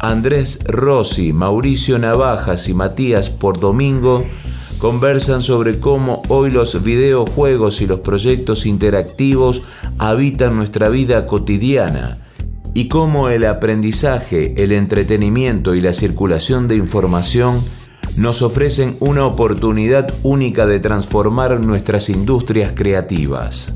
Andrés Rossi, Mauricio Navajas y Matías por Domingo conversan sobre cómo hoy los videojuegos y los proyectos interactivos habitan nuestra vida cotidiana y cómo el aprendizaje, el entretenimiento y la circulación de información nos ofrecen una oportunidad única de transformar nuestras industrias creativas.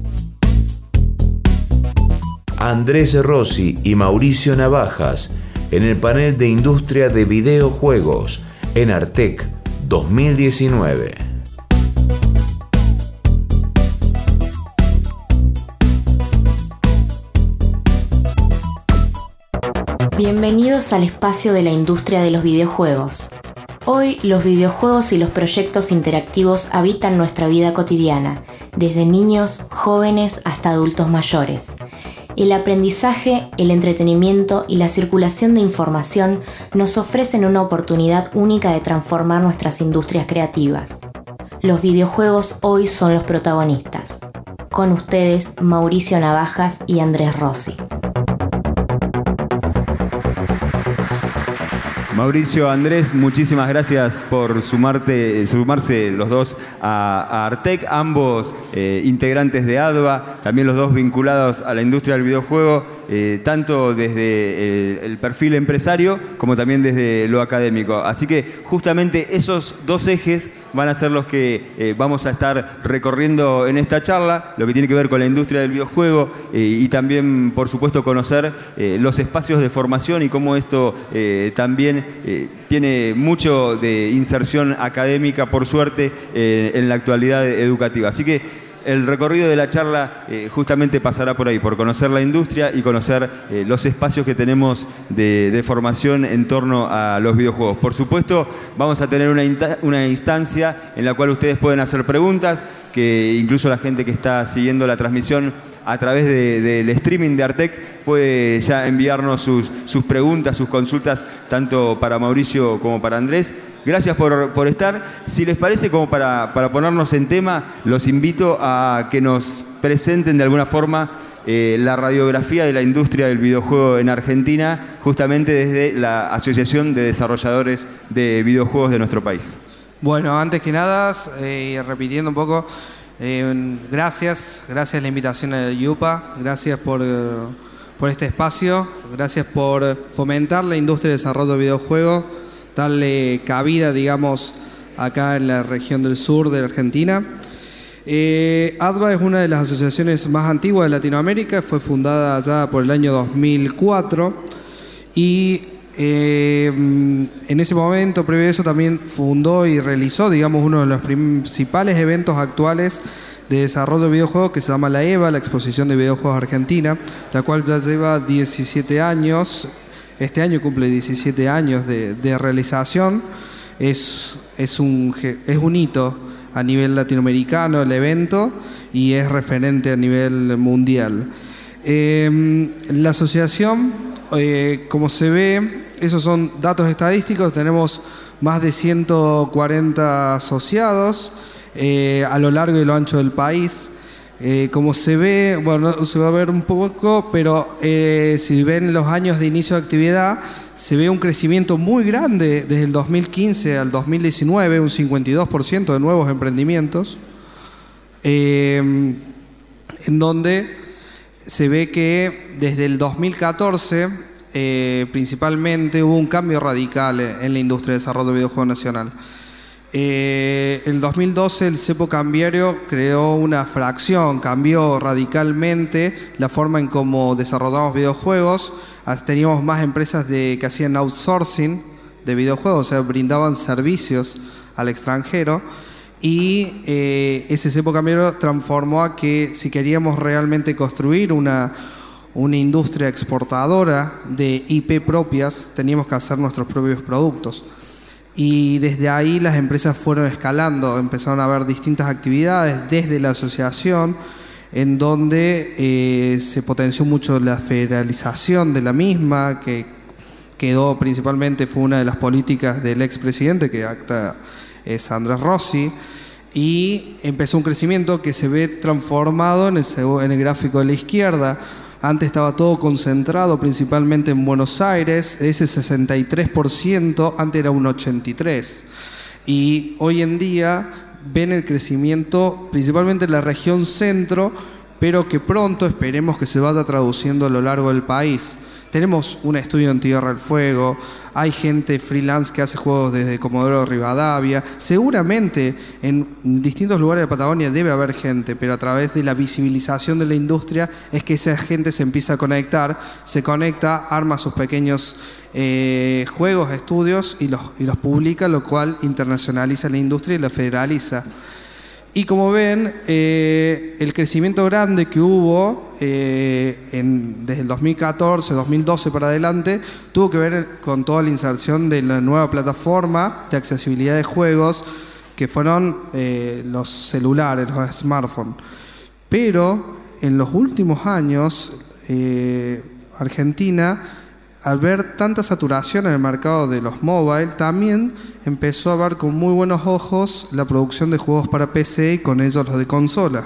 Andrés Rossi y Mauricio Navajas en el panel de industria de videojuegos en Artec 2019. Bienvenidos al espacio de la industria de los videojuegos. Hoy los videojuegos y los proyectos interactivos habitan nuestra vida cotidiana, desde niños, jóvenes hasta adultos mayores. El aprendizaje, el entretenimiento y la circulación de información nos ofrecen una oportunidad única de transformar nuestras industrias creativas. Los videojuegos hoy son los protagonistas. Con ustedes, Mauricio Navajas y Andrés Rossi. Mauricio, Andrés, muchísimas gracias por sumarte, sumarse los dos a, Artec, ambos eh, integrantes de ADVA, también los dos vinculados a la industria del videojuego, eh, tanto desde el, perfil empresario como también desde lo académico. Así que justamente esos dos ejes van a ser los que vamos a estar recorriendo en esta charla, lo que tiene que ver con la industria del videojuego y también, por supuesto, conocer los espacios de formación y cómo esto también eh, tiene mucho de inserción académica, por suerte, eh, en la actualidad educativa. Así que el recorrido de la charla eh, justamente pasará por ahí, por conocer la industria y conocer los espacios que tenemos de, formación en torno a los videojuegos. Por supuesto, vamos a tener una, una instancia en la cual ustedes pueden hacer preguntas, que incluso la gente que está siguiendo la transmisión a través del streaming de Artec puede ya enviarnos sus, sus, preguntas, sus consultas, tanto para Mauricio como para Andrés. Gracias por, estar. Si les parece, como para, para, ponernos en tema, los invito a que nos presenten de alguna forma eh, la radiografía de la industria del videojuego en Argentina, justamente desde la Asociación de Desarrolladores de Videojuegos de nuestro país. Bueno, antes que nada, eh, repitiendo un poco, eh, gracias, gracias la invitación a Yupa, gracias por, eh, por, este espacio, gracias por fomentar la industria de desarrollo de videojuegos, darle cabida, digamos, acá en la región del sur de Argentina. Eh, ADVA es una de las asociaciones más antiguas de Latinoamérica, fue fundada ya por el año 2004 y eh, en ese momento, previo a eso, también fundó y realizó, digamos, uno de los principales eventos actuales de desarrollo de videojuegos que se llama la EVA, la Exposición de Videojuegos Argentina, la cual ya lleva 17 años, este año cumple 17 años de, realización, es, es, un, es un hito a nivel latinoamericano el evento y es referente a nivel mundial. Eh, la asociación, eh, como se ve, esos son datos estadísticos, tenemos más de 140 asociados eh, a lo largo y lo ancho del país. Eh, como se ve, bueno, se va a ver un poco, pero si ven los años de inicio de actividad, se ve un crecimiento muy grande desde el 2015 al 2019, un 52% de nuevos emprendimientos, en donde se ve que desde el 2014 eh, principalmente hubo un cambio radical en la industria de desarrollo de videojuegos nacional. Eh, el 2012 el cepo cambiario creó una fracción, cambió radicalmente la forma en cómo desarrollamos videojuegos. Teníamos más empresas de, que hacían outsourcing de videojuegos, o sea, brindaban servicios al extranjero. Y eh, ese cepo cambiario transformó a que si queríamos realmente construir una, una industria exportadora de IP propias, teníamos que hacer nuestros propios productos. Y desde ahí las empresas fueron escalando, empezaron a haber distintas actividades desde la asociación, en donde eh, se potenció mucho la federalización de la misma, que quedó principalmente, fue una de las políticas del expresidente, que acta es Andrés Rossi, y empezó un crecimiento que se ve transformado en el, en el gráfico de la izquierda, Antes estaba todo concentrado principalmente en Buenos Aires, ese 63%, antes era un 83%. Y hoy en día ven el crecimiento principalmente en la región centro, pero que pronto esperemos que se vaya traduciendo a lo largo del país. Tenemos un estudio en Tierra del Fuego, hay gente freelance que hace juegos desde Comodoro Rivadavia. Seguramente en distintos lugares de Patagonia debe haber gente, pero a través de la visibilización de la industria es que esa gente se empieza a conectar, se conecta, arma sus pequeños eh, juegos, estudios y los, y los publica, lo cual internacionaliza la industria y la federaliza. Y como ven, eh, el crecimiento grande que hubo eh, desde el 2014, 2012 para adelante, tuvo que ver con toda la inserción de la nueva plataforma de accesibilidad de juegos, que fueron eh, los celulares, los smartphones. Pero en los últimos años, Argentina al ver tanta saturación en el mercado de los mobile, también empezó a ver con muy buenos ojos la producción de juegos para PC y con ellos los de consola.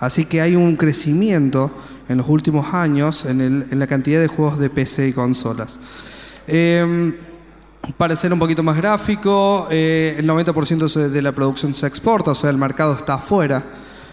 Así que hay un crecimiento en los últimos años en, la cantidad de juegos de PC y consolas. Em, para ser un poquito más gráfico, eh, el 90% de la producción se exporta, o sea, el mercado está afuera.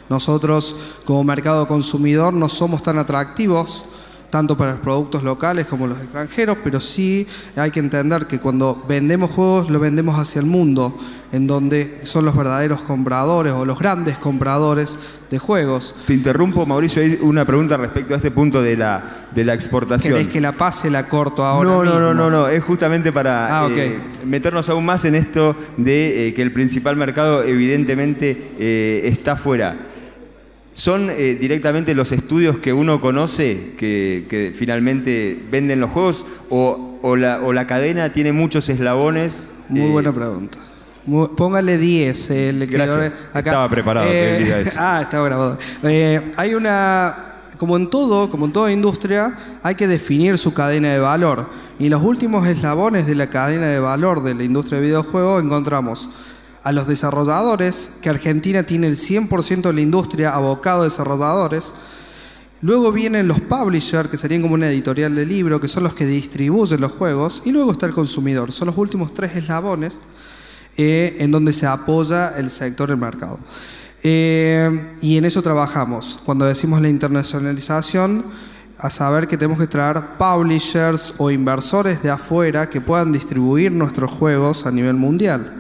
Nosotros como mercado consumidor no somos tan atractivos tanto para los productos locales como los extranjeros, pero sí hay que entender que cuando vendemos juegos lo vendemos hacia el mundo, en donde son los verdaderos compradores o los grandes compradores de juegos. Te interrumpo, Mauricio, hay una pregunta respecto a este punto de la, de la exportación. ¿Querés que la pase la corto ahora? No, no, no, no, no, es justamente para ah, eh, meternos aún más en esto de eh, que el principal mercado evidentemente eh, está fuera. ¿Son eh, directamente los estudios que uno conoce que, finalmente venden los juegos o, la, cadena tiene muchos eslabones? Muy buena pregunta. póngale 10. Eh, Gracias. Estaba preparado. Eh, ah, estaba grabado. hay una, como en todo, como en toda industria, hay que definir su cadena de valor. Y los últimos eslabones de la cadena de valor de la industria de videojuegos encontramos a los desarrolladores, que Argentina tiene el 100% de la industria abocado a desarrolladores. Luego vienen los publishers, que serían como una editorial de libro, que son los que distribuyen los juegos. Y luego está el consumidor. Son los últimos tres eslabones eh, en donde se apoya el sector del mercado. Eh, y en eso trabajamos. Cuando decimos la internacionalización, a saber que tenemos que traer publishers o inversores de afuera que puedan distribuir nuestros juegos a nivel mundial.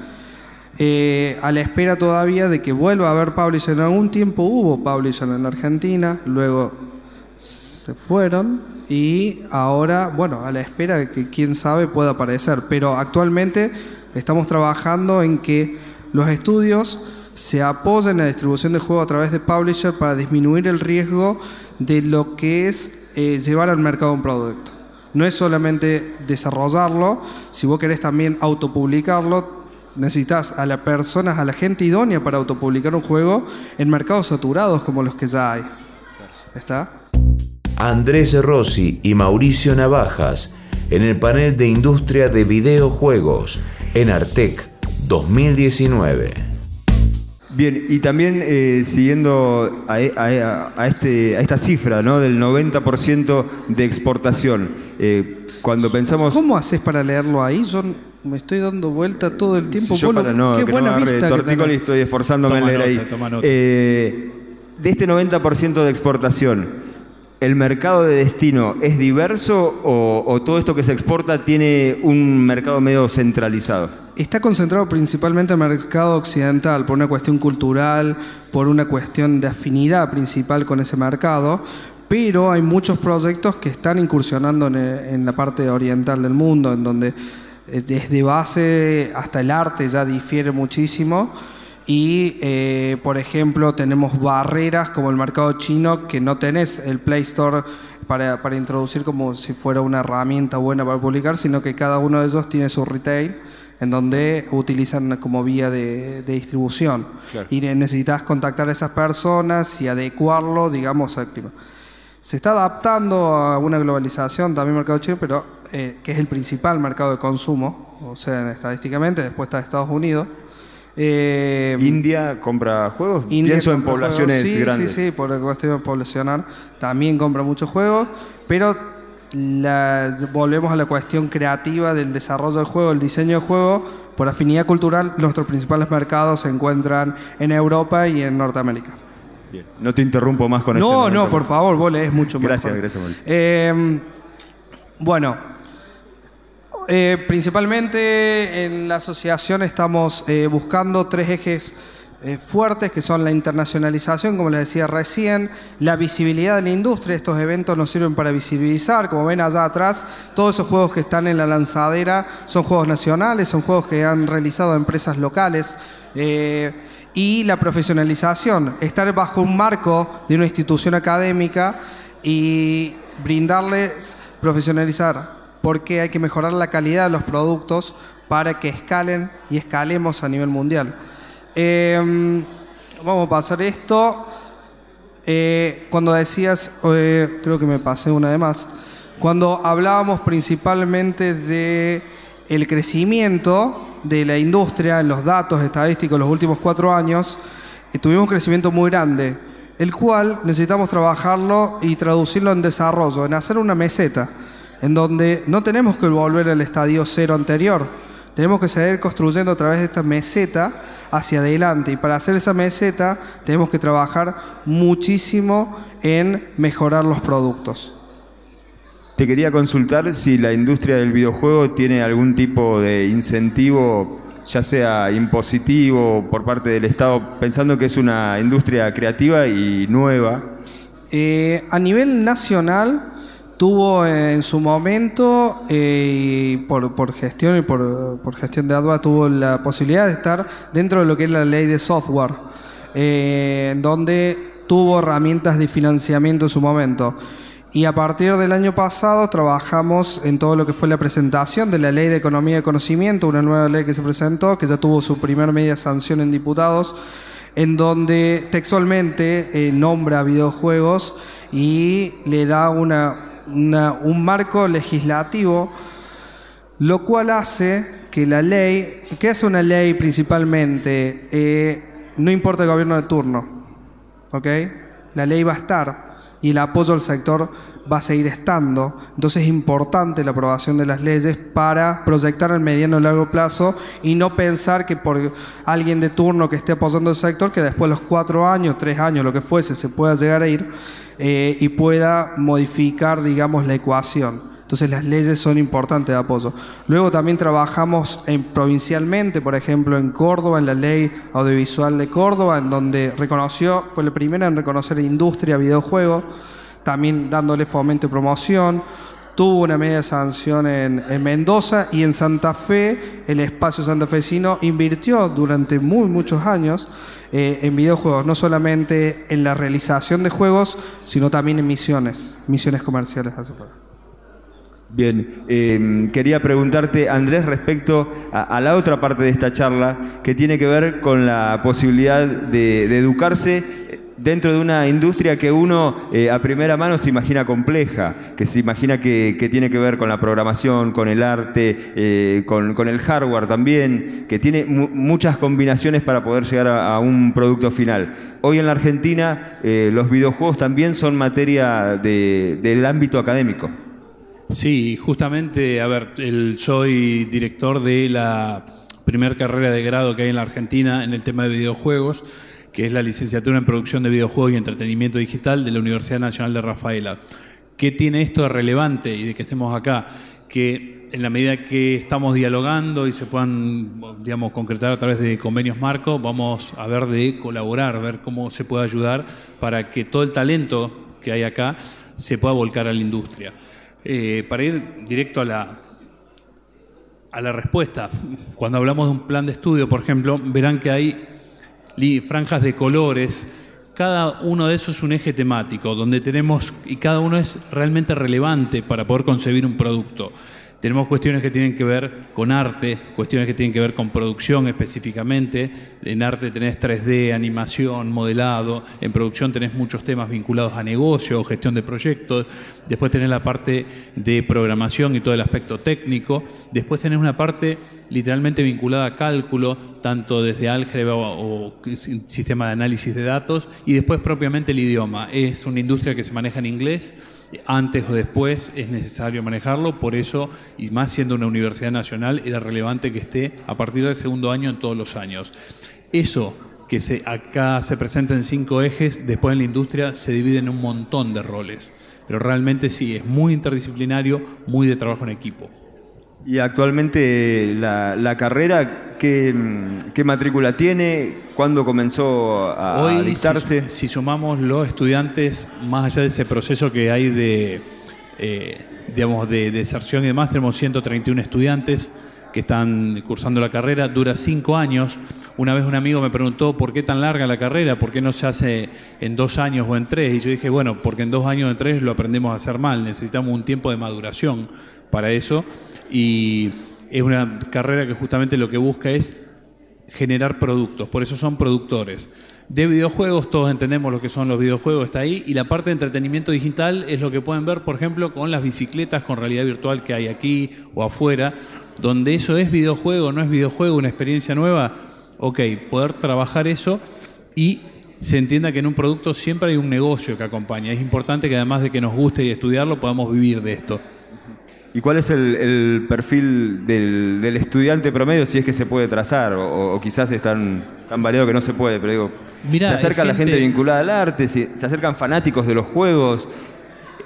Eh, a la espera todavía de que vuelva a haber publisher. En algún tiempo hubo publisher en Argentina, luego se fueron y ahora, bueno, a la espera de que quién sabe pueda aparecer. Pero actualmente estamos trabajando en que los estudios se apoyen en la distribución de juegos a través de publisher para disminuir el riesgo de lo que es eh, llevar al mercado un producto. No es solamente desarrollarlo, si vos querés también autopublicarlo, necesitas a las personas, a la gente idónea para autopublicar un juego en mercados saturados como los que ya hay. ¿Está? Andrés Rossi y Mauricio Navajas en el panel de industria de videojuegos en Artec 2019. Bien, y también eh, siguiendo e, a, este, a, esta cifra ¿no? del 90% de exportación, eh, cuando pensamos... ¿Cómo haces para leerlo ahí? Yo me estoy dando vuelta todo el tiempo. Yo para no, qué que buena no estoy esforzándome en leer ahí. Eh, de este 90% de exportación, ¿el mercado de destino es diverso o, todo esto que se exporta tiene un mercado medio centralizado? Está concentrado principalmente en el mercado occidental por una cuestión cultural, por una cuestión de afinidad principal con ese mercado, pero hay muchos proyectos que están incursionando en la parte oriental del mundo, en donde desde base hasta el arte ya difiere muchísimo. Y, eh, por ejemplo, tenemos barreras como el mercado chino que no tenés el Play Store para, para, introducir como si fuera una herramienta buena para publicar, sino que cada uno de ellos tiene su retail en donde utilizan como vía de, distribución. Y necesitas contactar a esas personas y adecuarlo, digamos, al clima. Se está adaptando a una globalización también el mercado chino, pero eh, que es el principal mercado de consumo, o sea, estadísticamente, después está Estados Unidos. Eh, ¿India compra juegos? India Pienso en poblaciones. Sí, grandes. Sí, sí, por la cuestión poblacional también compra muchos juegos, pero la- volvemos a la cuestión creativa del desarrollo del juego, el diseño del juego. Por afinidad cultural, nuestros principales mercados se encuentran en Europa y en Norteamérica. Bien. No te interrumpo más con ese No, no, por favor, vos lees mucho mejor. Gracias, gracias, Mauricio. Eh, bueno, eh, principalmente en la asociación estamos eh, buscando tres ejes eh, fuertes que son la internacionalización, como les decía recién, la visibilidad de la industria. Estos eventos nos sirven para visibilizar, como ven allá atrás, todos esos juegos que están en la lanzadera son juegos nacionales, son juegos que han realizado empresas locales. eh, y la profesionalización, estar bajo un marco de una institución académica y brindarles, profesionalizar, porque hay que mejorar la calidad de los productos para que escalen y escalemos a nivel mundial. Eh, vamos a pasar esto. Eh, cuando decías, eh, creo que me pasé una de más, cuando hablábamos principalmente de el crecimiento de la industria en los datos estadísticos los últimos cuatro años, eh, tuvimos un crecimiento muy grande, el cual necesitamos trabajarlo y traducirlo en desarrollo, en hacer una meseta, en donde no tenemos que volver al estadio cero anterior, tenemos que seguir construyendo a través de esta meseta hacia adelante. Y para hacer esa meseta tenemos que trabajar muchísimo en mejorar los productos. Te quería consultar si la industria del videojuego tiene algún tipo de incentivo, ya sea impositivo por parte del Estado, pensando que es una industria creativa y nueva. Eh, a nivel nacional tuvo en su momento, eh, por, gestión y por, por gestión de ADVA, tuvo la posibilidad de estar dentro de lo que es la ley de software, eh, donde tuvo herramientas de financiamiento en su momento. Y a partir del año pasado trabajamos en todo lo que fue la presentación de la Ley de Economía de Conocimiento, una nueva ley que se presentó, que ya tuvo su primer media sanción en diputados, en donde textualmente eh, nombra videojuegos y le da una, un marco legislativo, lo cual hace que la ley, que hace una ley principalmente, Eh, no importa el gobierno de turno, ¿ok? La ley va a estar y el apoyo al sector va a seguir estando. Entonces es importante la aprobación de las leyes para proyectar al mediano y largo plazo y no pensar que por alguien de turno que esté apoyando el sector, que después de los cuatro años, tres años, lo que fuese, se pueda llegar a ir eh, y pueda modificar, digamos, la ecuación. Entonces las leyes son importantes de apoyo. Luego también trabajamos en- provincialmente, por ejemplo en Córdoba, en la ley audiovisual de Córdoba, en donde reconoció, fue la primera en reconocer industria videojuego, también dándole fomento y promoción. Tuvo una media sanción en, en Mendoza y en Santa Fe, el espacio santafesino invirtió durante muy muchos años eh, en videojuegos, no solamente en la realización de juegos, sino también en misiones, misiones comerciales. afuera. Bien, eh, quería preguntarte, Andrés, respecto a, la otra parte de esta charla, que tiene que ver con la posibilidad de educarse dentro de una industria que uno eh, a primera mano se imagina compleja, que se imagina que, tiene que ver con la programación, con el arte, eh, con, el hardware también, que tiene mu- muchas combinaciones para poder llegar a, un producto final. Hoy en la Argentina eh, los videojuegos también son materia de- del ámbito académico. Sí, justamente, a ver, soy director de la primer carrera de grado que hay en la Argentina en el tema de videojuegos, que es la licenciatura en producción de videojuegos y entretenimiento digital de la Universidad Nacional de Rafaela. ¿Qué tiene esto de relevante y de que estemos acá? Que en la medida que estamos dialogando y se puedan, digamos, concretar a través de convenios marco, vamos a ver de colaborar, ver cómo se puede ayudar para que todo el talento que hay acá se pueda volcar a la industria. Eh, para ir directo a la, a la respuesta, cuando hablamos de un plan de estudio, por ejemplo, verán que hay franjas de colores. Cada uno de esos es un eje temático, donde tenemos, y cada uno es realmente relevante para poder concebir un producto. Tenemos cuestiones que tienen que ver con arte, cuestiones que tienen que ver con producción específicamente. En arte tenés 3D, animación, modelado. En producción tenés muchos temas vinculados a negocio, gestión de proyectos. Después tenés la parte de programación y todo el aspecto técnico. Después tenés una parte literalmente vinculada a cálculo, tanto desde álgebra o, o sistema de análisis de datos. Y después propiamente el idioma. Es una industria que se maneja en inglés antes o después es necesario manejarlo, por eso, y más siendo una universidad nacional, era relevante que esté a partir del segundo año en todos los años. Eso que se, acá se presenta en cinco ejes, después en la industria se divide en un montón de roles, pero realmente sí, es muy interdisciplinario, muy de trabajo en equipo. Y actualmente la, carrera, ¿qué, matrícula tiene? ¿Cuándo comenzó a, Hoy, dictarse? Si, sumamos los estudiantes, más allá de ese proceso que hay de, eh, digamos, de deserción y demás, tenemos 131 estudiantes que están cursando la carrera, dura cinco años. Una vez un amigo me preguntó por qué tan larga la carrera, por qué no se hace en dos años o en tres. Y yo dije, bueno, porque en dos años o en tres lo aprendemos a hacer mal, necesitamos un tiempo de maduración para eso y es una carrera que justamente lo que busca es generar productos, por eso son productores. De videojuegos, todos entendemos lo que son los videojuegos, está ahí, y la parte de entretenimiento digital es lo que pueden ver, por ejemplo, con las bicicletas con realidad virtual que hay aquí o afuera, donde eso es videojuego, no es videojuego, una experiencia nueva, ok, poder trabajar eso y se entienda que en un producto siempre hay un negocio que acompaña. Es importante que además de que nos guste y estudiarlo, podamos vivir de esto. ¿Y cuál es el, perfil del, estudiante promedio, si es que se puede trazar? O, quizás es tan, variado que no se puede, pero digo, ¿se acerca la gente vinculada al arte? ¿Se, acercan fanáticos de los juegos?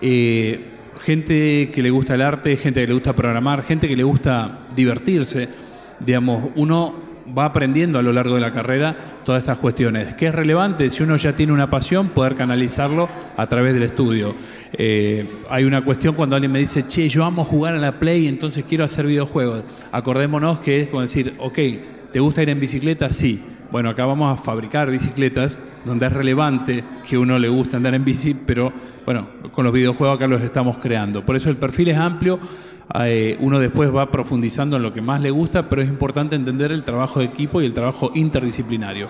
Eh, gente que le gusta el arte, gente que le gusta programar, gente que le gusta divertirse. Digamos, uno va aprendiendo a lo largo de la carrera todas estas cuestiones. ¿Qué es relevante? Si uno ya tiene una pasión, poder canalizarlo a través del estudio. Eh, hay una cuestión cuando alguien me dice, che, yo amo jugar a la Play, entonces quiero hacer videojuegos. Acordémonos que es como decir, ok, ¿te gusta ir en bicicleta? Sí. Bueno, acá vamos a fabricar bicicletas donde es relevante que uno le guste andar en bici, pero bueno, con los videojuegos acá los estamos creando. Por eso el perfil es amplio eh, uno después va profundizando en lo que más le gusta, pero es importante entender el trabajo de equipo y el trabajo interdisciplinario.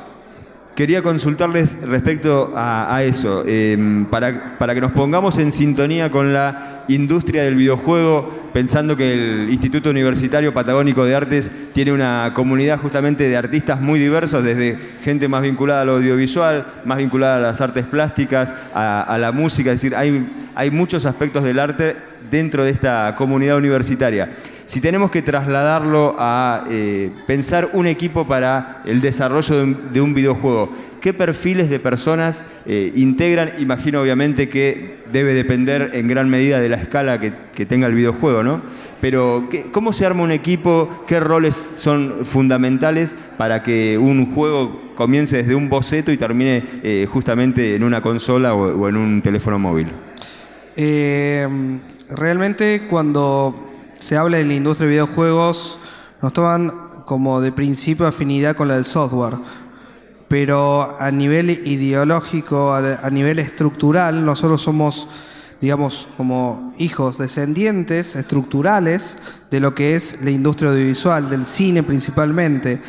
Quería consultarles respecto a, eso, em, para, para, que nos pongamos en sintonía con la industria del videojuego, pensando que el Instituto Universitario Patagónico de Artes tiene una comunidad justamente de artistas muy diversos, desde gente más vinculada al audiovisual, más vinculada a las artes plásticas, a, a la música, es decir, hay, hay muchos aspectos del arte dentro de esta comunidad universitaria. Si tenemos que trasladarlo a eh, pensar un equipo para el desarrollo de un, videojuego, ¿qué perfiles de personas eh, integran? Imagino obviamente que debe depender en gran medida de la escala que, tenga el videojuego, ¿no? Pero ¿cómo se arma un equipo? ¿Qué roles son fundamentales para que un juego comience desde un boceto y termine eh, justamente en una consola o, en un teléfono móvil? Realmente cuando se habla en la industria de videojuegos, nos toman como de principio afinidad con la del software. Pero a nivel ideológico, a nivel estructural, nosotros somos, digamos, como hijos descendientes estructurales de lo que es la industria audiovisual, del cine principalmente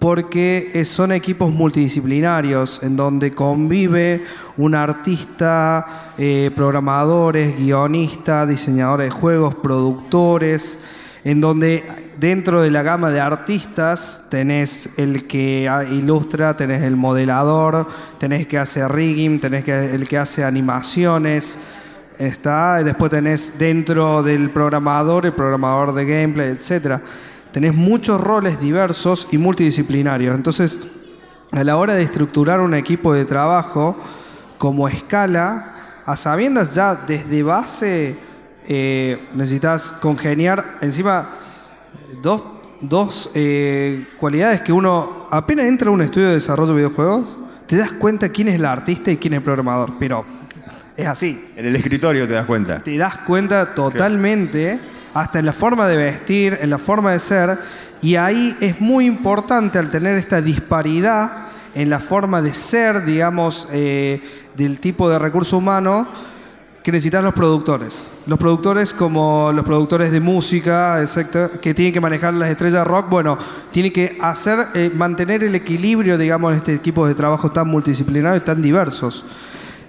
porque son equipos multidisciplinarios en donde convive un artista, eh, programadores, guionistas, diseñadores de juegos, productores, en donde dentro de la gama de artistas tenés el que ilustra, tenés el modelador, tenés que hace rigging, tenés el que hace animaciones, está, después tenés dentro del programador el programador de gameplay, etcétera tenés muchos roles diversos y multidisciplinarios. Entonces, a la hora de estructurar un equipo de trabajo como escala, a sabiendas ya desde base eh, necesitas congeniar encima dos, dos eh, cualidades que uno apenas entra a un estudio de desarrollo de videojuegos, te das cuenta quién es el artista y quién es el programador, pero es así. En el escritorio te das cuenta. Te das cuenta totalmente hasta en la forma de vestir, en la forma de ser, y ahí es muy importante al tener esta disparidad en la forma de ser, digamos, eh, del tipo de recurso humano, que necesitas los productores. Los productores como los productores de música, etcétera, que tienen que manejar las estrellas rock, bueno, tienen que hacer, eh, mantener el equilibrio, digamos, en este equipo de trabajo tan multidisciplinario y tan diversos.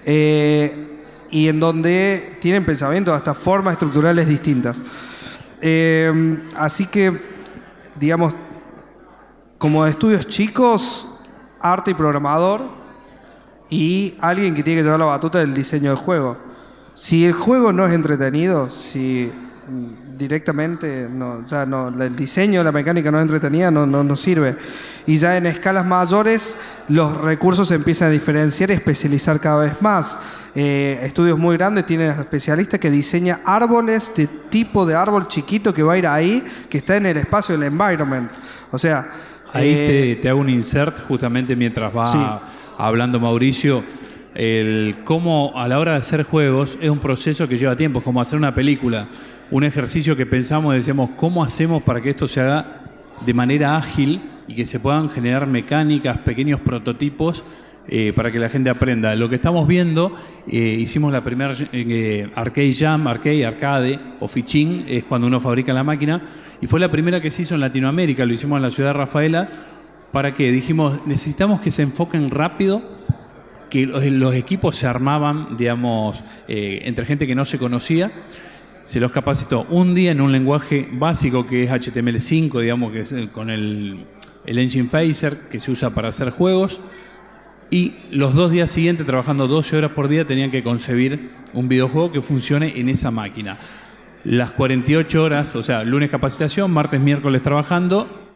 Eh, y en donde tienen pensamientos, hasta formas estructurales distintas. Eh, así que, digamos, como estudios chicos, arte y programador, y alguien que tiene que llevar la batuta del diseño del juego. Si el juego no es entretenido, si directamente no, ya no, el diseño, la mecánica no es entretenida, no, no, sirve. Y ya en escalas mayores los recursos se empiezan a diferenciar y especializar cada vez más. Eh, estudios muy grandes tienen especialistas que diseñan árboles de tipo de árbol chiquito que va a ir ahí, que está en el espacio del environment. O sea... Ahí te, eh, hago un insert justamente mientras va hablando Mauricio el cómo a la hora de hacer juegos es un proceso que lleva tiempo, es como hacer una película, un ejercicio que pensamos decíamos, ¿cómo hacemos para que esto se haga de manera ágil y que se puedan generar mecánicas, pequeños prototipos eh, para que la gente aprenda? Lo que estamos viendo, eh, hicimos la primera eh, Arcade Jam, Arcade, Arcade o es cuando uno fabrica la máquina, y fue la primera que se hizo en Latinoamérica, lo hicimos en la ciudad de Rafaela, para que dijimos, necesitamos que se enfoquen rápido que los, equipos se armaban, digamos, entre gente que no se conocía. Se los capacitó un día en un lenguaje básico que es HTML5, digamos, que eh, con el, el engine Phaser que se usa para hacer juegos. Y los dos días siguientes, trabajando 12 horas por día, tenían que concebir un videojuego que funcione en esa máquina. Las 48 horas, o sea, lunes capacitación, martes, miércoles trabajando.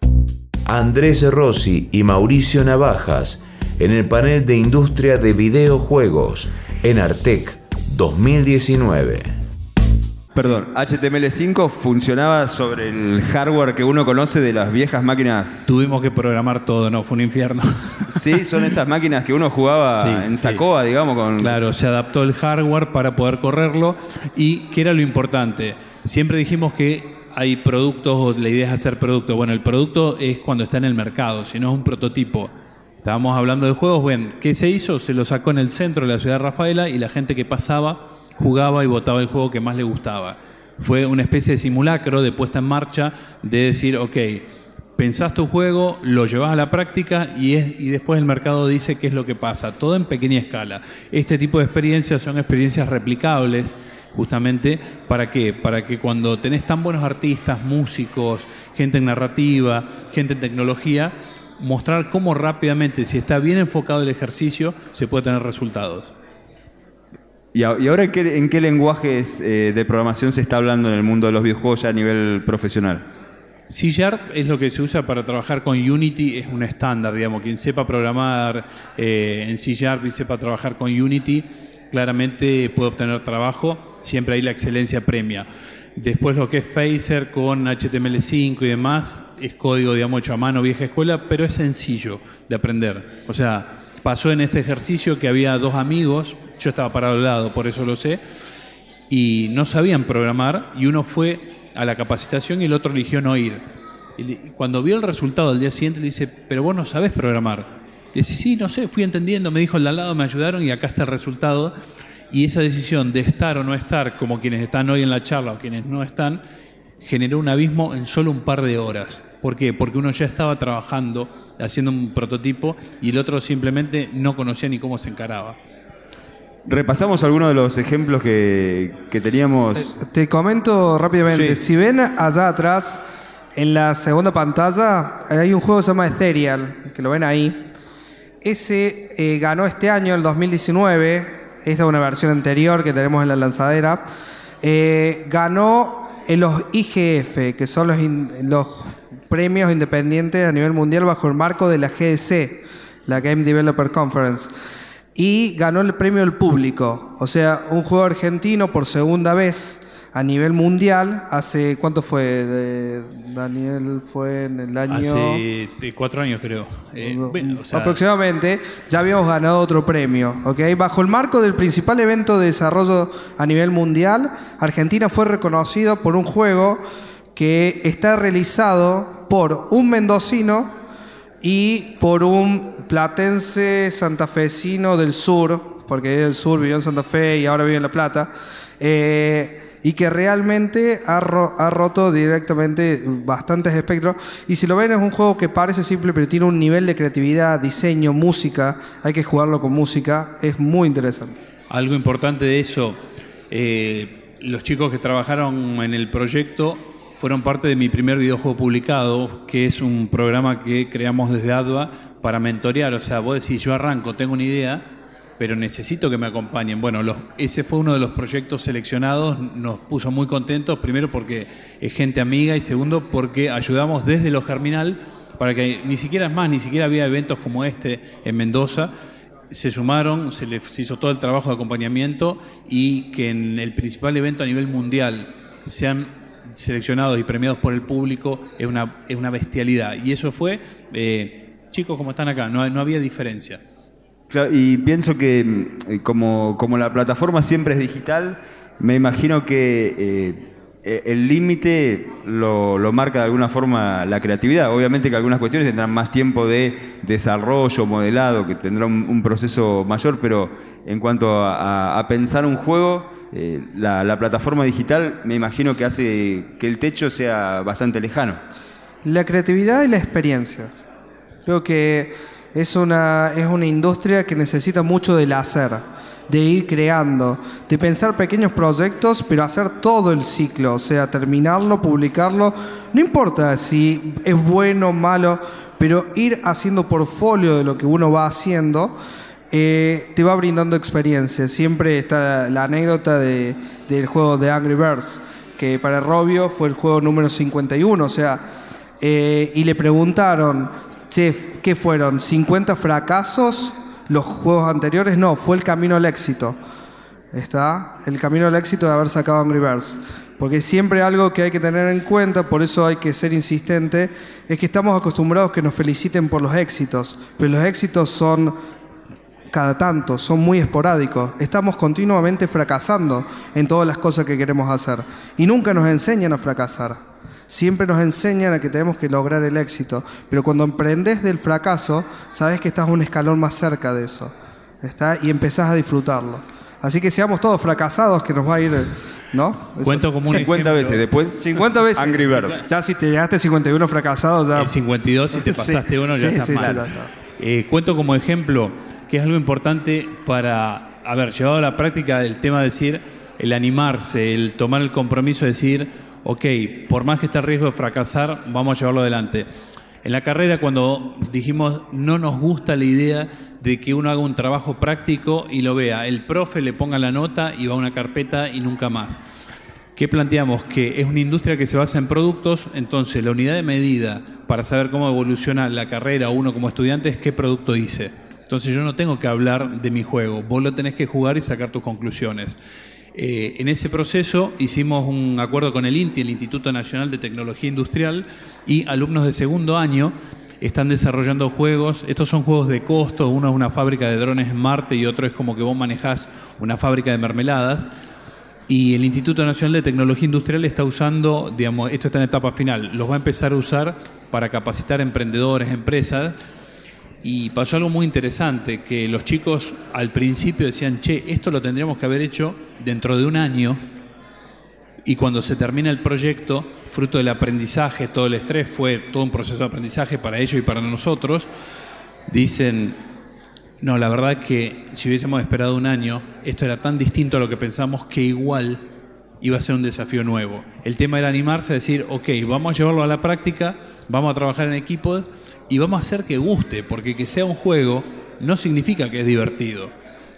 Andrés Rossi y Mauricio Navajas en el panel de industria de videojuegos en Artec 2019. Perdón, HTML5 funcionaba sobre el hardware que uno conoce de las viejas máquinas. Tuvimos que programar todo, ¿no? Fue un infierno. Sí, son esas máquinas que uno jugaba en Sacoa, digamos. Con... Claro, se adaptó el hardware para poder correrlo. ¿Y qué era lo importante? Siempre dijimos que hay productos o la idea es hacer producto. Bueno, el producto es cuando está en el mercado, si no es un prototipo. Estábamos hablando de juegos, bueno, ¿qué se hizo? Se lo sacó en el centro de la ciudad de Rafaela y la gente que pasaba jugaba y votaba el juego que más le gustaba. Fue una especie de simulacro de puesta en marcha de decir, ok, pensás tu juego, lo llevas a la práctica y, es, y después el mercado dice qué es lo que pasa, todo en pequeña escala. Este tipo de experiencias son experiencias replicables justamente para qué? Para que cuando tenés tan buenos artistas, músicos, gente en narrativa, gente en tecnología, mostrar cómo rápidamente, si está bien enfocado el ejercicio, se puede tener resultados. ¿Y, ahora en qué, en lenguajes eh, de programación se está hablando en el mundo de los videojuegos ya a nivel profesional? C Sharp es lo que se usa para trabajar con Unity, es un estándar, digamos. Quien sepa programar eh, en C Sharp y sepa trabajar con Unity, claramente puede obtener trabajo, siempre hay la excelencia premia. Después lo que es Phaser con HTML5 y demás, es código, digamos, hecho a mano, vieja escuela, pero es sencillo de aprender. O sea, pasó en este ejercicio que había dos amigos, yo estaba parado al lado, por eso lo sé, y no sabían programar, y uno fue a la capacitación y el otro eligió no ir. Y cuando vio el resultado al día siguiente, le dice, pero vos no sabés programar. Le dice, sí, no sé, fui entendiendo, me dijo el de al lado, me ayudaron y acá está el resultado. Y esa decisión de estar o no estar, como quienes están hoy en la charla o quienes no están, generó un abismo en solo un par de horas. ¿Por qué? Porque uno ya estaba trabajando, haciendo un prototipo, y el otro simplemente no conocía ni cómo se encaraba. Repasamos algunos de los ejemplos que, teníamos. Eh, te, comento rápidamente. Si ven allá atrás, en la segunda pantalla, hay un juego que se llama Ethereal, que lo ven ahí. Ese eh, ganó este año, el 2019, esta es una versión anterior que tenemos en la lanzadera, eh, ganó en los IGF, que son los, los premios independientes a nivel mundial bajo el marco de la GDC, la Game Developer Conference. Y ganó el premio del público, o sea, un juego argentino por segunda vez a nivel mundial, hace, ¿cuánto fue? Daniel fue en el año... Hace cuatro años creo. Eh, aproximadamente, ya habíamos ganado otro premio. ¿okay? Bajo el marco del principal evento de desarrollo a nivel mundial, Argentina fue reconocido por un juego que está realizado por un mendocino y por un platense santafesino del sur, porque del sur, vivió en Santa Fe y ahora vive en La Plata. Eh, y que realmente ha, ha, roto directamente bastantes espectros. Y si lo ven es un juego que parece simple, pero tiene un nivel de creatividad, diseño, música, hay que jugarlo con música, es muy interesante. Algo importante de eso, eh, los chicos que trabajaron en el proyecto fueron parte de mi primer videojuego publicado, que es un programa que creamos desde ADVA para mentorear. O sea, vos decís, yo arranco, tengo una idea, pero necesito que me acompañen. Bueno, ese fue uno de los proyectos seleccionados, nos puso muy contentos, primero porque es gente amiga y segundo porque ayudamos desde lo germinal para que ni siquiera es más, ni siquiera había eventos como este en Mendoza. Se sumaron, se les hizo todo el trabajo de acompañamiento y que en el principal evento a nivel mundial sean seleccionados y premiados por el público es una, es una bestialidad. Y eso fue, eh, chicos como están acá, no, no había diferencia y pienso que mm, como, la plataforma siempre es digital, me imagino que eh, e, el límite lo, marca de alguna forma la creatividad. Obviamente que algunas cuestiones tendrán más tiempo de desarrollo, modelado, que tendrá un, proceso mayor, pero en cuanto a, pensar un juego, eh, la, la plataforma digital me imagino que hace que el techo sea bastante lejano. La creatividad y la experiencia. Creo que es una, es una industria que necesita mucho del hacer, de ir creando, de pensar pequeños proyectos, pero hacer todo el ciclo, o sea, terminarlo, publicarlo, no importa si es bueno o malo, pero ir haciendo portfolio de lo que uno va haciendo. Eh, te va brindando experiencia. Siempre está la anécdota de, del juego de Angry Birds, que para Robio fue el juego número 51, o sea, eh, y le preguntaron, Chef, ¿qué fueron? ¿50 fracasos los juegos anteriores? No, fue el camino al éxito. ¿Está? El camino al éxito de haber sacado Angry Birds. Porque siempre algo que hay que tener en cuenta, por eso hay que ser insistente, es que estamos acostumbrados que nos feliciten por los éxitos, pero los éxitos son cada tanto, son muy esporádicos. Estamos continuamente fracasando en todas las cosas que queremos hacer y nunca nos enseñan a fracasar. Siempre nos enseñan a que tenemos que lograr el éxito, pero cuando emprendes del fracaso, sabes que estás un escalón más cerca de eso, ¿está? Y empezás a disfrutarlo. Así que seamos todos fracasados, que nos va a ir, ¿no? Cuento como un 50 veces, después 50 veces. Angry Birds. Ya si te llegaste 51 fracasados, ya... El 52, si te pasaste uno, ya estás mal. Eh, cuento como ejemplo que es algo importante para haber llevado a la práctica el tema de decir, el animarse, el tomar el compromiso de decir ok, por más que esté el riesgo de fracasar, vamos a llevarlo adelante. En la carrera, cuando dijimos no nos gusta la idea de que uno haga un trabajo práctico y lo vea, el profe le ponga la nota y va a una carpeta y nunca más. ¿Qué planteamos? Que es una industria que se basa en productos, entonces la unidad de medida para saber cómo evoluciona la carrera uno como estudiante es qué producto hice. Entonces yo no tengo que hablar de mi juego, vos lo tenés que jugar y sacar tus conclusiones. Eh, en ese proceso hicimos un acuerdo con el INTI, el Instituto Nacional de Tecnología Industrial, y alumnos de segundo año están desarrollando juegos. Estos son juegos de costo, uno es una fábrica de drones en Marte y otro es como que vos manejás una fábrica de mermeladas. Y el Instituto Nacional de Tecnología Industrial está usando, digamos, esto está en etapa final, los va a empezar a usar para capacitar emprendedores, empresas, y pasó algo muy interesante, que los chicos al principio decían, che, esto lo tendríamos que haber hecho dentro de un año, y cuando se termina el proyecto, fruto del aprendizaje, todo el estrés, fue todo un proceso de aprendizaje para ellos y para nosotros, dicen, no, la verdad que si hubiésemos esperado un año, esto era tan distinto a lo que pensamos que igual iba a ser un desafío nuevo. El tema era animarse a decir, ok, vamos a llevarlo a la práctica, vamos a trabajar en equipo y vamos a hacer que guste, porque que sea un juego no significa que es divertido.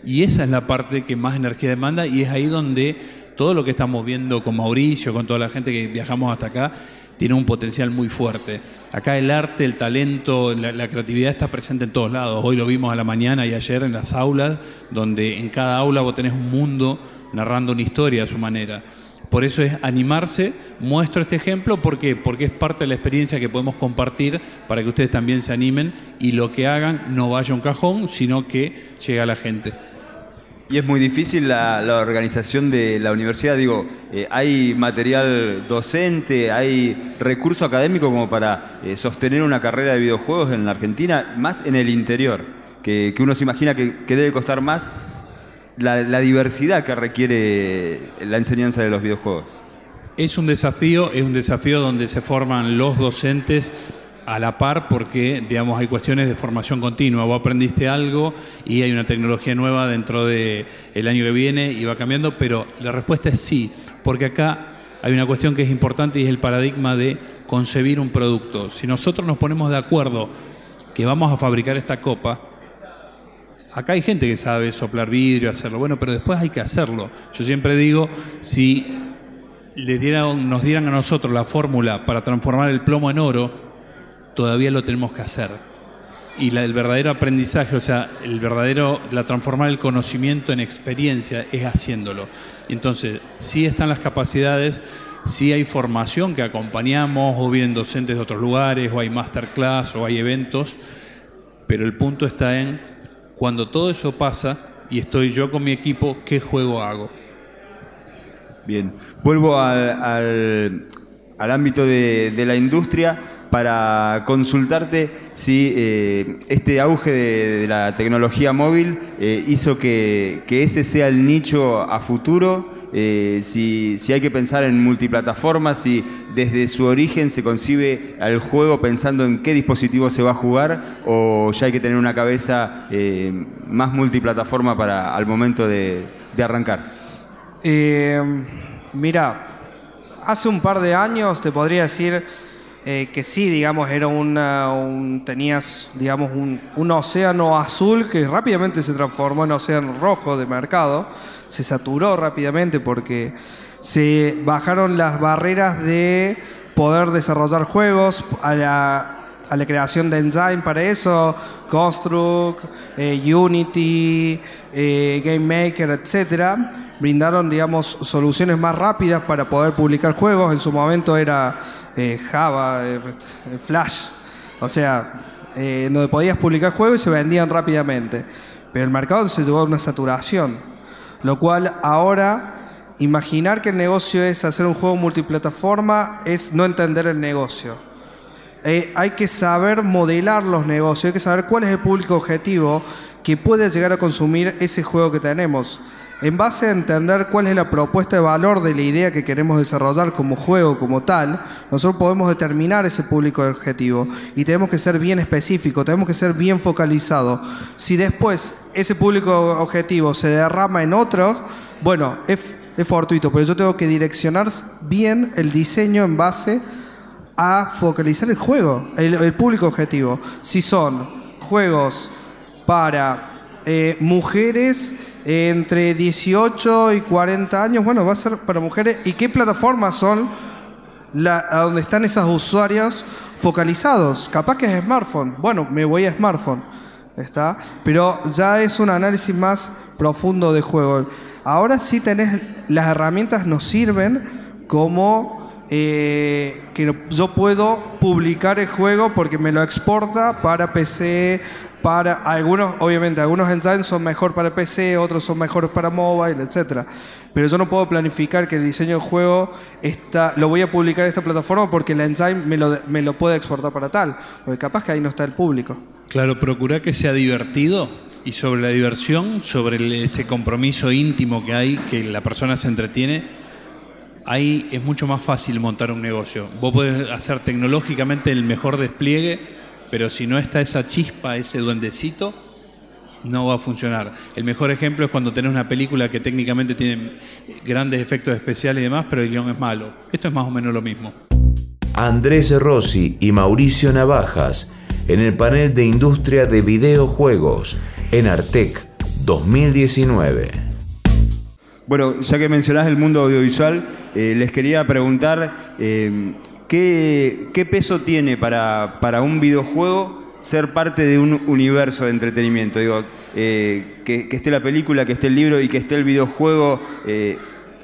Y esa es la parte que más energía demanda y es ahí donde todo lo que estamos viendo con Mauricio, con toda la gente que viajamos hasta acá, tiene un potencial muy fuerte. Acá el arte, el talento, la, creatividad está presente en todos lados. Hoy lo vimos a la mañana y ayer en las aulas, donde en cada aula vos tenés un mundo narrando una historia a su manera. Por eso es animarse, muestro este ejemplo, ¿por Porque es parte de la experiencia que podemos compartir para que ustedes también se animen y lo que hagan no vaya a un cajón, sino que llegue a la gente. Y es muy difícil la, organización de la universidad, digo, eh, hay material docente, hay recurso académico como para eh, sostener una carrera de videojuegos en la Argentina, más en el interior, que, uno se imagina que, que debe costar más la, diversidad que requiere la enseñanza de los videojuegos. Es un desafío, es un desafío donde se forman los docentes a la par porque, digamos, hay cuestiones de formación continua. Vos aprendiste algo y hay una tecnología nueva dentro del el año que viene y va cambiando, pero la respuesta es sí, porque acá hay una cuestión que es importante y es el paradigma de concebir un producto. Si nosotros nos ponemos de acuerdo que vamos a fabricar esta copa, acá hay gente que sabe soplar vidrio, hacerlo, bueno, pero después hay que hacerlo. Yo siempre digo, si dieran, nos dieran a nosotros la fórmula para transformar el plomo en oro, todavía lo tenemos que hacer. Y el verdadero aprendizaje, o sea, el verdadero, la transformar el conocimiento en experiencia es haciéndolo. Entonces, sí están las capacidades, sí hay formación que acompañamos, o vienen docentes de otros lugares, o hay masterclass, o hay eventos, pero el punto está en cuando todo eso pasa y estoy yo con mi equipo, ¿qué juego hago? Bien, vuelvo al, ámbito de, la industria para consultarte si eh, este auge de, la tecnología móvil eh, hizo que, ese sea el nicho a futuro, eh, si, hay que pensar en multiplataformas, si desde su origen se concibe al juego pensando en qué dispositivo se va a jugar o ya hay que tener una cabeza más multiplataforma para al momento de arrancar. Eh, mira, hace un par de años te podría decir eh, que sí, digamos, era un, tenías, digamos, un, océano azul que rápidamente se transformó en océano rojo de mercado, se saturó rápidamente porque se bajaron las barreras de poder desarrollar juegos a la, creación de engine para eso, Construct, eh, Unity, eh, Game Maker, etcétera brindaron, digamos, soluciones más rápidas para poder publicar juegos. En su momento era eh, Java, Flash, o sea, donde podías publicar juegos y se vendían rápidamente. Pero el mercado se llevó a una saturación, lo cual ahora imaginar que el negocio es hacer un juego multiplataforma es no entender el negocio. hay que saber modelar los negocios, hay que saber cuál es el público objetivo que puede llegar a consumir ese juego que tenemos. En base a entender cuál es la propuesta de valor de la idea que queremos desarrollar como juego, como tal, nosotros podemos determinar ese público objetivo y tenemos que ser bien específicos, tenemos que ser bien focalizados. Si después ese público objetivo se derrama en otro, bueno, es, fortuito, pero yo tengo que direccionar bien el diseño en base a focalizar el juego, el, público objetivo. Si son juegos para eh, mujeres entre 18 y 40 años, bueno, va a ser para mujeres. ¿Y qué plataformas son la, a donde están esos usuarios focalizados? Capaz que es smartphone. Bueno, me voy a smartphone. ¿Está? Pero ya es un análisis más profundo de juego. Ahora sí tenés, las herramientas nos sirven como eh, que yo puedo publicar el juego porque me lo exporta para PC, para algunos, obviamente, algunos engines son mejor para PC, otros son mejores para mobile, etcétera. Pero yo no puedo planificar que el diseño de juego está, lo voy a publicar en esta plataforma porque el engine me lo, me lo puede exportar para tal, porque capaz que ahí no está el público. Claro, procura que sea divertido y sobre la diversión, sobre ese compromiso íntimo que hay, que la persona se entretiene, ahí es mucho más fácil montar un negocio. Vos podés hacer tecnológicamente el mejor despliegue pero si no está esa chispa, ese duendecito, no va a funcionar. El mejor ejemplo es cuando tenés una película que técnicamente tiene grandes efectos especiales y demás, pero el guion es malo. Esto es más o menos lo mismo. Andrés Rossi y Mauricio Navajas en el panel de industria de videojuegos en Artec 2019. Bueno, ya que mencionás el mundo audiovisual, eh, les quería preguntar eh, ¿Qué, peso tiene para, un videojuego ser parte de un universo de entretenimiento? Digo, eh, que, esté la película, que esté el libro y que esté el videojuego. Eh,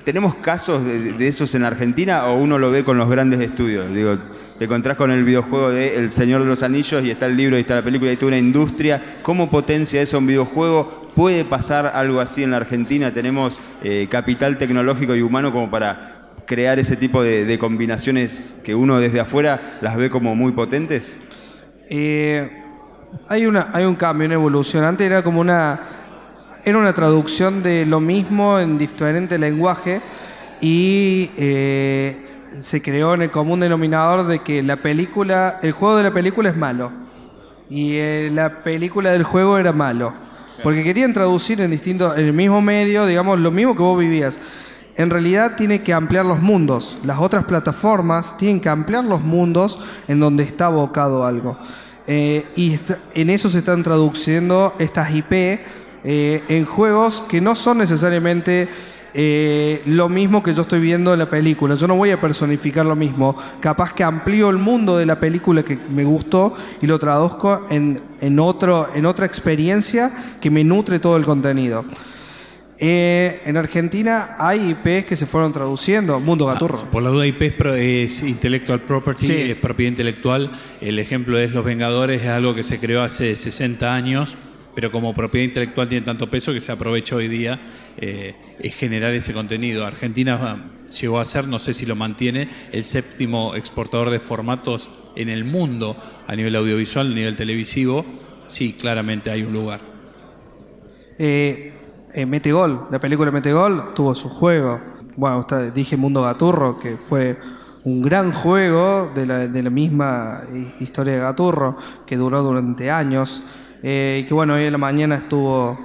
¿Tenemos casos de, esos en Argentina o uno lo ve con los grandes estudios? Digo, te encontrás con el videojuego de El Señor de los Anillos y está el libro y está la película y toda una industria. ¿Cómo potencia eso un videojuego? ¿Puede pasar algo así en la Argentina? ¿Tenemos eh, capital tecnológico y humano como para crear ese tipo de, combinaciones que uno desde afuera las ve como muy potentes? Eh, hay, una, hay un cambio, una evolución. Antes era como una... era una traducción de lo mismo en diferente lenguaje y eh, se creó en el común denominador de que la película, el juego de la película es malo y eh, la película del juego era malo. Porque querían traducir en distintos, en el mismo medio, digamos, lo mismo que vos vivías. En realidad tiene que ampliar los mundos. Las otras plataformas tienen que ampliar los mundos en donde está abocado algo. Eh, y en eso se están traduciendo estas IP eh, en juegos que no son necesariamente eh, lo mismo que yo estoy viendo en la película. Yo no voy a personificar lo mismo. Capaz que amplío el mundo de la película que me gustó y lo traduzco en, en, otro, en otra experiencia que me nutre todo el contenido. Eh, en Argentina hay IPs que se fueron traduciendo, Mundo Gaturro. Ah, por la duda, IP es, intellectual property, es propiedad intelectual. El ejemplo es Los Vengadores, es algo que se creó hace 60 años, pero como propiedad intelectual tiene tanto peso que se aprovecha hoy día eh, es generar ese contenido. Argentina ah, llegó a ser, no sé si lo mantiene, el séptimo exportador de formatos en el mundo a nivel audiovisual, a nivel televisivo. Sí, claramente hay un lugar. Eh, eh, Metegol, la película Metegol tuvo su juego. Bueno, dije Mundo Gaturro, que fue un gran juego de la, misma historia de Gaturro, que duró durante años. Eh, y que bueno, hoy en la mañana estuvo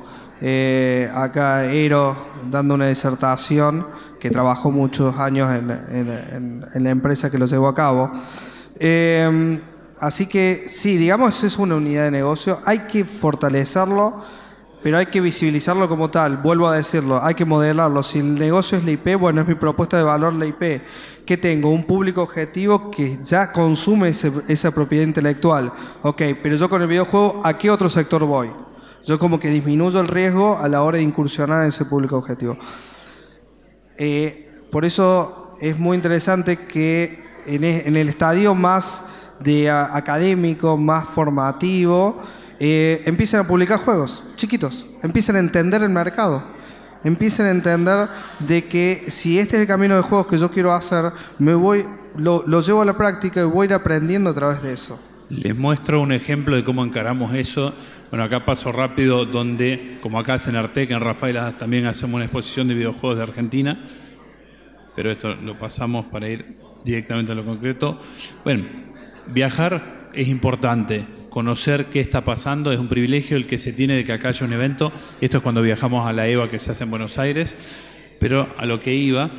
eh, acá Ero dando una disertación que trabajó muchos años en, la empresa que lo llevó a cabo. así que sí, digamos, es una unidad de negocio, hay que fortalecerlo pero hay que visibilizarlo como tal, vuelvo a decirlo, hay que modelarlo. Si el negocio es la IP, bueno, es mi propuesta de valor la IP. que tengo? Un público objetivo que ya consume esa propiedad intelectual. Ok, pero yo con el videojuego, ¿a qué otro sector voy? Yo como que disminuyo el riesgo a la hora de incursionar en ese público objetivo. Eh, por eso es muy interesante que en, e, el estadio más académico, más formativo, eh, empiecen a publicar juegos chiquitos, empiecen a entender el mercado, empiecen a entender de que si este es el camino de juegos que yo quiero hacer, me voy, lo, llevo a la práctica y voy a ir aprendiendo a través de eso. Les muestro un ejemplo de cómo encaramos eso. Bueno, acá paso rápido, donde, como acá en Artec, en Rafaela también hacemos una exposición de videojuegos de Argentina, pero esto lo pasamos para ir directamente a lo concreto. Bueno, viajar es importante, conocer qué está pasando, es un privilegio el que se tiene de que acá haya un evento. Esto es cuando viajamos a la EVA que se hace en Buenos Aires, pero a lo que iba,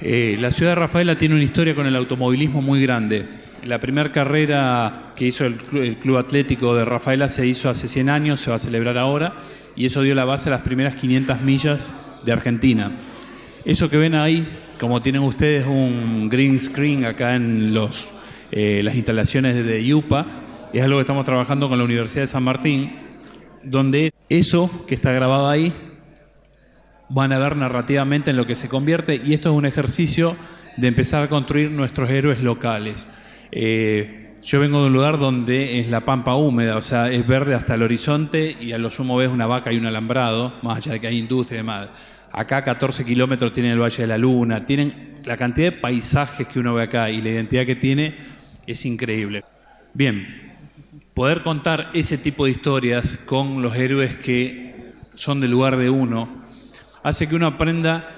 eh, la ciudad de Rafaela tiene una historia con el automovilismo muy grande. La primera carrera que hizo el Club, Atlético de Rafaela se hizo hace 100 años, se va a celebrar ahora, y eso dio la base a las primeras 500 millas de Argentina. Eso que ven ahí, como tienen ustedes un green screen acá en los, eh, las instalaciones de IUPA, es algo que estamos trabajando con la Universidad de San Martín, donde eso que está grabado ahí van a ver narrativamente en lo que se convierte y esto es un ejercicio de empezar a construir nuestros héroes locales. Eh, yo vengo de un lugar donde es la pampa húmeda, o sea, es verde hasta el horizonte y a lo sumo ves una vaca y un alambrado, más allá de que hay industria y demás. Acá 14 kilómetros tienen el Valle de la Luna, tienen la cantidad de paisajes que uno ve acá y la identidad que tiene es increíble. Bien, poder contar ese tipo de historias con los héroes que son del lugar de uno, hace que uno aprenda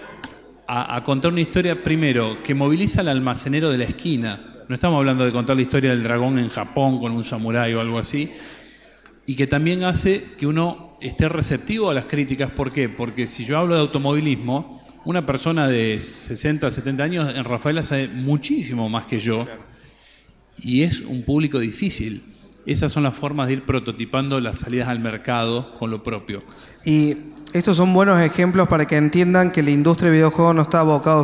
a, contar una historia primero que moviliza al almacenero de la esquina. No estamos hablando de contar la historia del dragón en Japón con un samurái o algo así, y que también hace que uno esté receptivo a las críticas. ¿Por qué? Porque si yo hablo de automovilismo, una persona de 60, 70 años en Rafaela sabe muchísimo más que yo, y es un público difícil. Esas son las formas de ir prototipando las salidas al mercado con lo propio. Y estos son buenos ejemplos para que entiendan que la industria de videojuegos no está abocada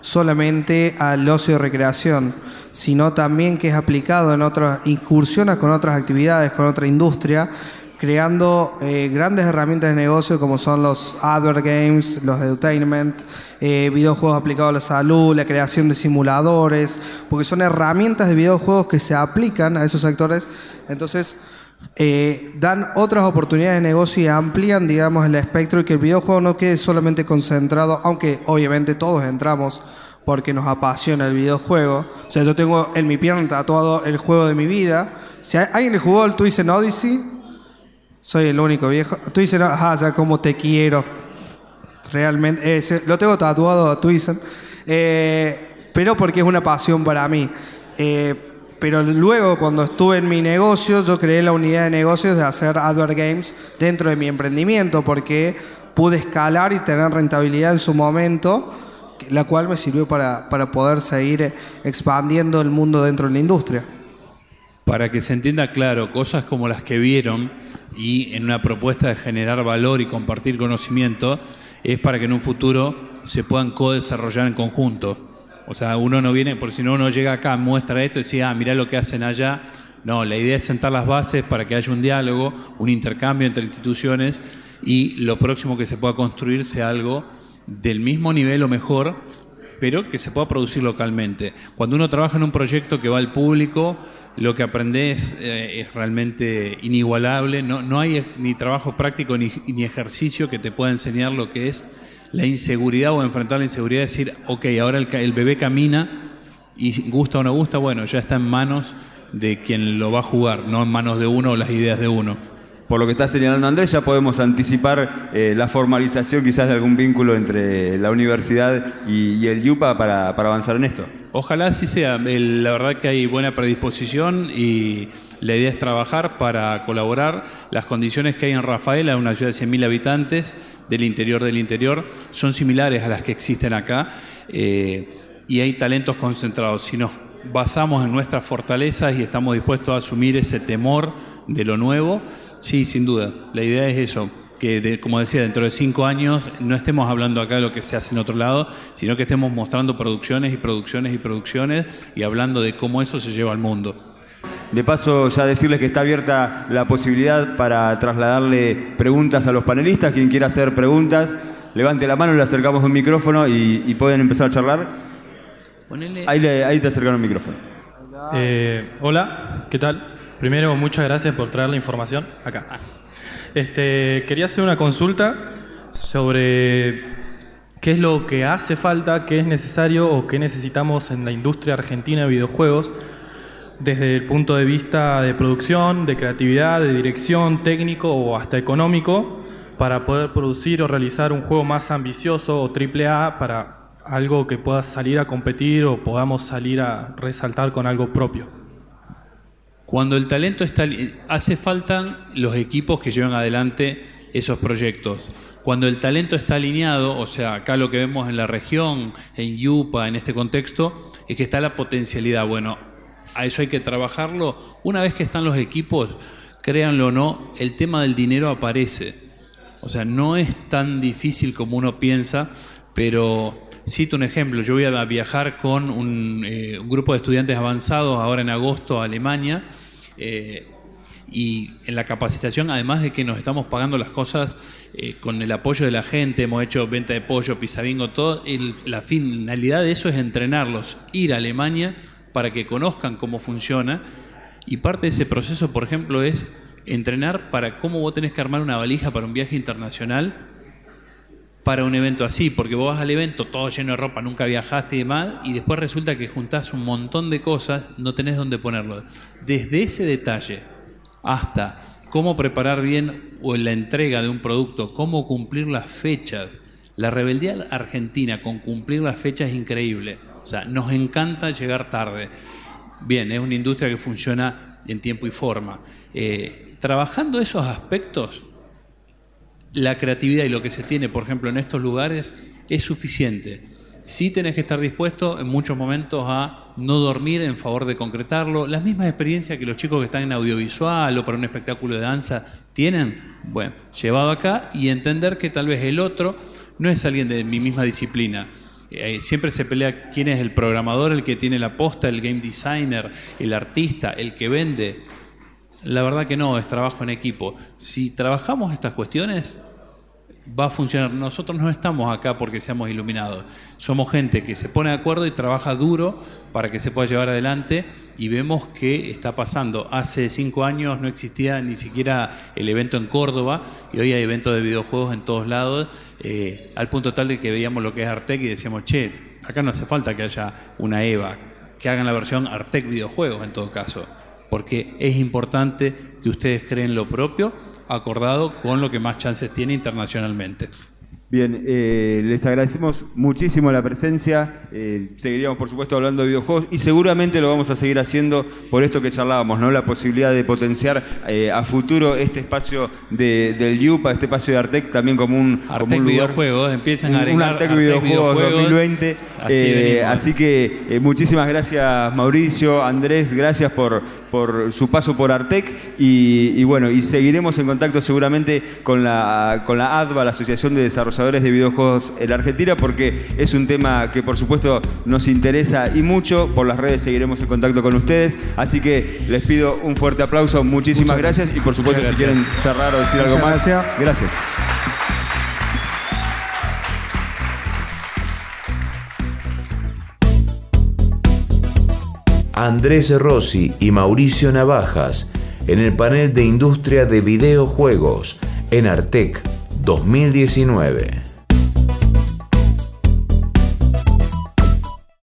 solamente al ocio de recreación, sino también que es aplicado en otras, incursiones con otras actividades, con otra industria, creando eh, grandes herramientas de negocio como son los advert games, los edutainment, eh, videojuegos aplicados a la salud, la creación de simuladores, porque son herramientas de videojuegos que se aplican a esos sectores, entonces eh, dan otras oportunidades de negocio y amplían, digamos, el espectro y que el videojuego no quede solamente concentrado, aunque obviamente todos entramos porque nos apasiona el videojuego. O sea, yo tengo en mi pierna tatuado el juego de mi vida. Si alguien jugó el Twist Odyssey, Soy el único viejo. Twizzer, ajá, ya como te quiero. Realmente, eh, lo tengo tatuado a Twizzer. Eh, pero porque es una pasión para mí. Eh, pero luego, cuando estuve en mi negocio, yo creé la unidad de negocios de hacer Advert Games dentro de mi emprendimiento, porque pude escalar y tener rentabilidad en su momento, la cual me sirvió para, para poder seguir expandiendo el mundo dentro de la industria. Para que se entienda claro, cosas como las que vieron y en una propuesta de generar valor y compartir conocimiento, es para que en un futuro se puedan co-desarrollar en conjunto. O sea, uno no viene, por si no uno llega acá, muestra esto y dice, ah, mirá lo que hacen allá. No, la idea es sentar las bases para que haya un diálogo, un intercambio entre instituciones y lo próximo que se pueda construir sea algo del mismo nivel o mejor, pero que se pueda producir localmente. Cuando uno trabaja en un proyecto que va al público, lo que aprendes eh, es realmente inigualable. No, no hay ni trabajo práctico ni, ni ejercicio que te pueda enseñar lo que es la inseguridad o enfrentar la inseguridad, decir, ok, ahora el, bebé camina y gusta o no gusta, bueno, ya está en manos de quien lo va a jugar, no en manos de uno o las ideas de uno. Por lo que está señalando Andrés, ya podemos anticipar eh, la formalización quizás de algún vínculo entre la universidad y, el YUPA para, avanzar en esto. Ojalá así sea. la verdad que hay buena predisposición y la idea es trabajar para colaborar. Las condiciones que hay en Rafaela, una ciudad de 100.000 habitantes, del interior del interior son similares a las que existen acá eh, y hay talentos concentrados. Si nos basamos en nuestras fortalezas y estamos dispuestos a asumir ese temor de lo nuevo, sí, sin duda. La idea es eso, que como decía, dentro de cinco años no estemos hablando acá de lo que se hace en otro lado, sino que estemos mostrando producciones y producciones y producciones y hablando de cómo eso se lleva al mundo. De paso, ya decirles que está abierta la posibilidad para trasladarle preguntas a los panelistas. Quien quiera hacer preguntas, levante la mano, le acercamos un micrófono y, pueden empezar a charlar. Ahí, te acercaron un micrófono. Eh, hola, ¿qué tal? Primero, muchas gracias por traer la información acá. Este, quería hacer una consulta sobre qué es lo que hace falta, qué es necesario o qué necesitamos en la industria argentina de videojuegos desde el punto de vista de producción, de creatividad, de dirección, técnico o hasta económico, para poder producir o realizar un juego más ambicioso o triple A para algo que pueda salir a competir o podamos salir a resaltar con algo propio. Cuando el talento está... Hace falta los equipos que lleven adelante esos proyectos. Cuando el talento está alineado, o sea, acá lo que vemos en la región, en Yupa, en este contexto, es que está la potencialidad. Bueno, a eso hay que trabajarlo. Una vez que están los equipos, créanlo o no, el tema del dinero aparece. O sea, no es tan difícil como uno piensa, pero cito un ejemplo. Yo voy a viajar con un, eh, grupo de estudiantes avanzados ahora en agosto a Alemania. Eh, y en la capacitación, además de que nos estamos pagando las cosas eh, con el apoyo de la gente, hemos hecho venta de pollo, pizzabingo, todo, la finalidad de eso es entrenarlos, ir a Alemania para que conozcan cómo funciona. Y parte de ese proceso, por ejemplo, es entrenar para cómo vos tenés que armar una valija para un viaje internacional para un evento así, porque vos vas al evento todo lleno de ropa, nunca viajaste y demás, y después resulta que juntás un montón de cosas, no tenés dónde ponerlo. Desde ese detalle hasta cómo preparar bien o la entrega de un producto, cómo cumplir las fechas. La rebeldía argentina con cumplir las fechas es increíble. O sea, nos encanta llegar tarde. Bien, es una industria que funciona en tiempo y forma. Eh, trabajando esos aspectos, la creatividad y lo que se tiene, por ejemplo, en estos lugares, es suficiente. Sí tenés que estar dispuesto en muchos momentos a no dormir en favor de concretarlo. Las mismas experiencias que los chicos que están en audiovisual o para un espectáculo de danza tienen, bueno, llevado acá y entender que tal vez el otro no es alguien de mi misma disciplina eh, siempre se pelea quién es el programador, el que tiene la posta, el game designer, el artista, el que vende. La verdad que no, es trabajo en equipo. Si trabajamos estas cuestiones, va a funcionar. Nosotros no estamos acá porque seamos iluminados. Somos gente que se pone de acuerdo y trabaja duro para que se pueda llevar adelante y vemos que está pasando. Hace cinco años no existía ni siquiera el evento en Córdoba y hoy hay eventos de videojuegos en todos lados, eh, al punto tal de que veíamos lo que es Artec y decíamos, che, acá no hace falta que haya una EVA, que hagan la versión Artec videojuegos en todo caso, porque es importante que ustedes creen lo propio acordado con lo que más chances tiene internacionalmente. Bien, eh, les agradecemos muchísimo la presencia. Eh, seguiríamos, por supuesto, hablando de videojuegos y seguramente lo vamos a seguir haciendo por esto que charlábamos, ¿no? La posibilidad de potenciar eh, a futuro este espacio del YUPA, este espacio de Artec, también como un, Artec videojuegos, empiezan a Un Artec, videojuegos, 2020. Así, que muchísimas gracias, Mauricio, Andrés, gracias por, por su paso por Artec y, bueno, y seguiremos en contacto seguramente con la, con la ADVA, la Asociación de Desarrolladores de Videojuegos en Argentina, porque es un tema que por supuesto nos interesa y mucho. Por las redes seguiremos en contacto con ustedes. Así que les pido un fuerte aplauso, muchísimas gracias. y por supuesto si quieren cerrar o decir algo más. Gracias. gracias. Andrés Rossi y Mauricio Navajas en el panel de industria de videojuegos en Artec 2019.